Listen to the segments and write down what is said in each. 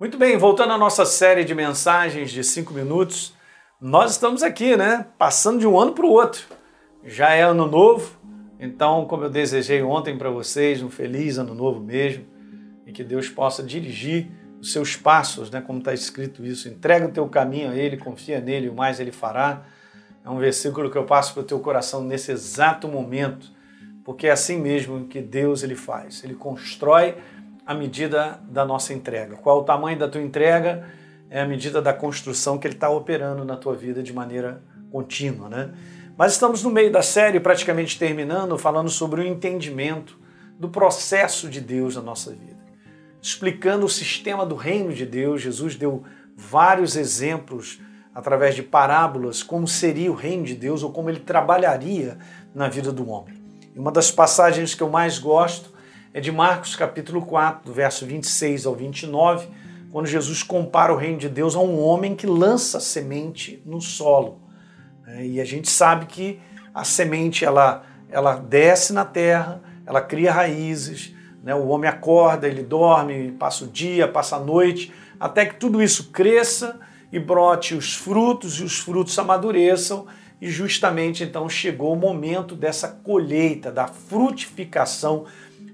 Muito bem, voltando à nossa série de mensagens de cinco minutos, nós estamos aqui, né? Passando de um ano para o outro. Já é ano novo, então, como eu desejei ontem para vocês, um feliz ano novo mesmo, e que Deus possa dirigir os seus passos, né? Como está escrito isso, entrega o teu caminho a Ele, confia nele, o mais Ele fará. É um versículo que eu passo para o teu coração nesse exato momento, porque é assim mesmo que Deus ele faz. Ele constrói a medida da nossa entrega. Qual o tamanho da tua entrega? É a medida da construção que ele está operando na tua vida de maneira contínua, né? Mas estamos no meio da série, praticamente terminando, falando sobre o entendimento do processo de Deus na nossa vida. Explicando o sistema do reino de Deus, Jesus deu vários exemplos através de parábolas como seria o reino de Deus ou como ele trabalharia na vida do homem. E uma das passagens que eu mais gosto é de Marcos capítulo 4, do verso 26 ao 29, quando Jesus compara o reino de Deus a um homem que lança semente no solo. É, e a gente sabe que a semente ela, ela desce na terra, ela cria raízes, né? o homem acorda, ele dorme, passa o dia, passa a noite, até que tudo isso cresça e brote os frutos e os frutos amadureçam. E justamente então chegou o momento dessa colheita, da frutificação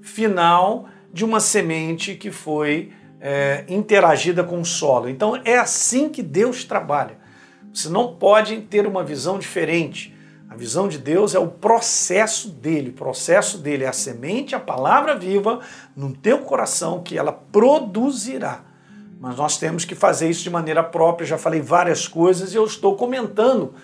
final de uma semente que foi é, interagida com o solo. Então é assim que Deus trabalha. Você não pode ter uma visão diferente. A visão de Deus é o processo dele. O processo dele é a semente, a palavra viva no teu coração que ela produzirá. Mas nós temos que fazer isso de maneira própria. Já falei várias coisas e eu estou comentando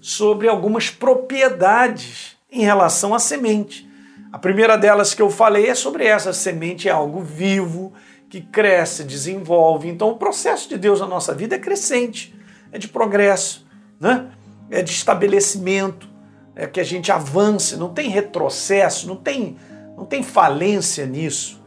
sobre algumas propriedades em relação à semente. A primeira delas que eu falei é sobre essa semente é algo vivo, que cresce, desenvolve. Então o processo de Deus na nossa vida é crescente, é de progresso, né? é de estabelecimento, é que a gente avance, não tem retrocesso, não tem, não tem falência nisso.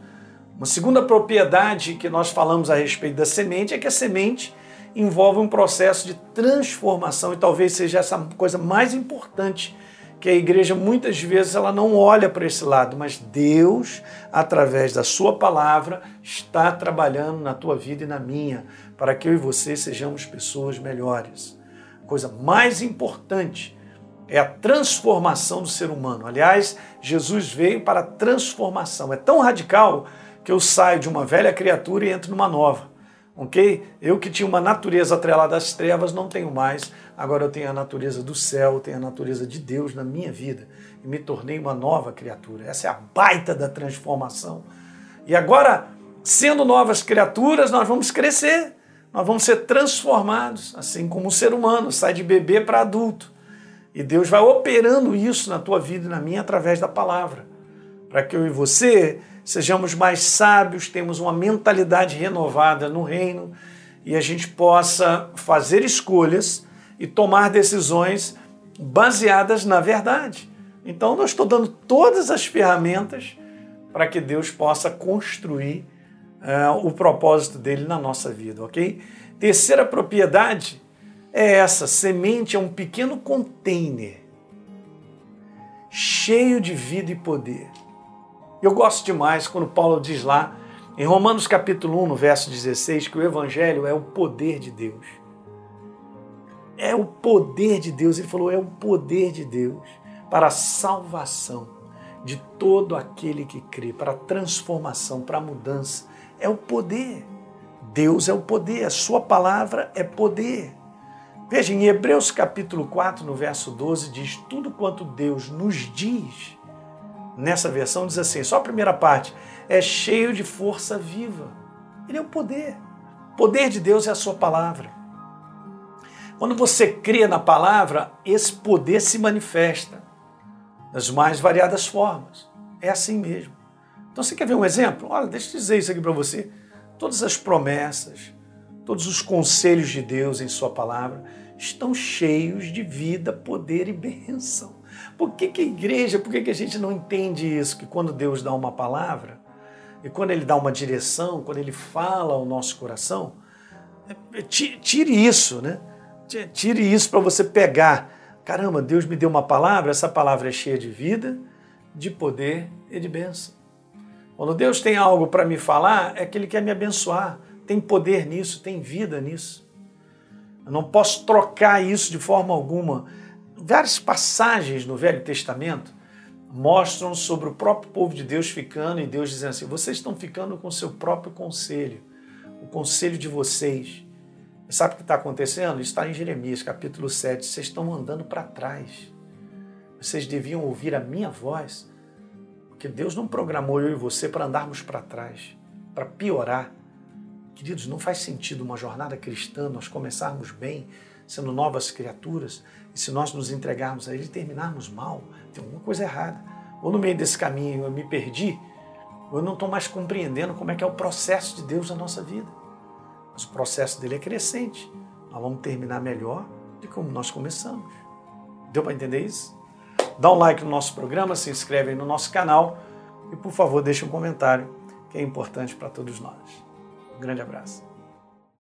Uma segunda propriedade que nós falamos a respeito da semente é que a semente envolve um processo de transformação e talvez seja essa coisa mais importante que a igreja muitas vezes ela não olha para esse lado, mas Deus, através da sua palavra, está trabalhando na tua vida e na minha, para que eu e você sejamos pessoas melhores. A coisa mais importante é a transformação do ser humano. Aliás, Jesus veio para a transformação. É tão radical que eu saio de uma velha criatura e entro numa nova ok? Eu que tinha uma natureza atrelada às trevas, não tenho mais. Agora eu tenho a natureza do céu, tenho a natureza de Deus na minha vida e me tornei uma nova criatura. Essa é a baita da transformação. E agora, sendo novas criaturas, nós vamos crescer, nós vamos ser transformados, assim como o ser humano sai de bebê para adulto. E Deus vai operando isso na tua vida e na minha através da palavra, para que eu e você sejamos mais sábios, temos uma mentalidade renovada no reino e a gente possa fazer escolhas e tomar decisões baseadas na verdade. Então, eu estou dando todas as ferramentas para que Deus possa construir uh, o propósito dele na nossa vida, ok? Terceira propriedade é essa: semente é um pequeno container cheio de vida e poder. Eu gosto demais quando Paulo diz lá, em Romanos capítulo 1, no verso 16, que o Evangelho é o poder de Deus. É o poder de Deus. Ele falou, é o poder de Deus para a salvação de todo aquele que crê, para a transformação, para a mudança. É o poder. Deus é o poder, a sua palavra é poder. Veja, em Hebreus capítulo 4, no verso 12, diz: Tudo quanto Deus nos diz nessa versão diz assim: só a primeira parte, é cheio de força viva. Ele é o poder. O poder de Deus é a sua palavra. Quando você crê na palavra, esse poder se manifesta das mais variadas formas. É assim mesmo. Então você quer ver um exemplo? Olha, deixa eu dizer isso aqui para você. Todas as promessas, todos os conselhos de Deus em Sua palavra estão cheios de vida, poder e bênção. Por que, que a igreja, por que, que a gente não entende isso? Que quando Deus dá uma palavra, e quando Ele dá uma direção, quando Ele fala ao nosso coração, é, é, tire isso, né? Tire isso para você pegar. Caramba, Deus me deu uma palavra, essa palavra é cheia de vida, de poder e de bênção. Quando Deus tem algo para me falar, é que Ele quer me abençoar. tem poder nisso, tem vida nisso. Eu não posso trocar isso de forma alguma. Várias passagens no Velho Testamento mostram sobre o próprio povo de Deus ficando e Deus dizendo assim: vocês estão ficando com o seu próprio conselho, o conselho de vocês. Sabe o que está acontecendo? Está em Jeremias capítulo 7. Vocês estão andando para trás. Vocês deviam ouvir a minha voz, porque Deus não programou eu e você para andarmos para trás, para piorar. Queridos, não faz sentido uma jornada cristã nós começarmos bem, sendo novas criaturas, e se nós nos entregarmos a Ele e terminarmos mal, tem alguma coisa errada. Ou no meio desse caminho eu me perdi, ou eu não estou mais compreendendo como é que é o processo de Deus na nossa vida. Mas o processo dele é crescente. Nós vamos terminar melhor de como nós começamos. Deu para entender isso? Dá um like no nosso programa, se inscreve aí no nosso canal e, por favor, deixe um comentário que é importante para todos nós. Um grande abraço.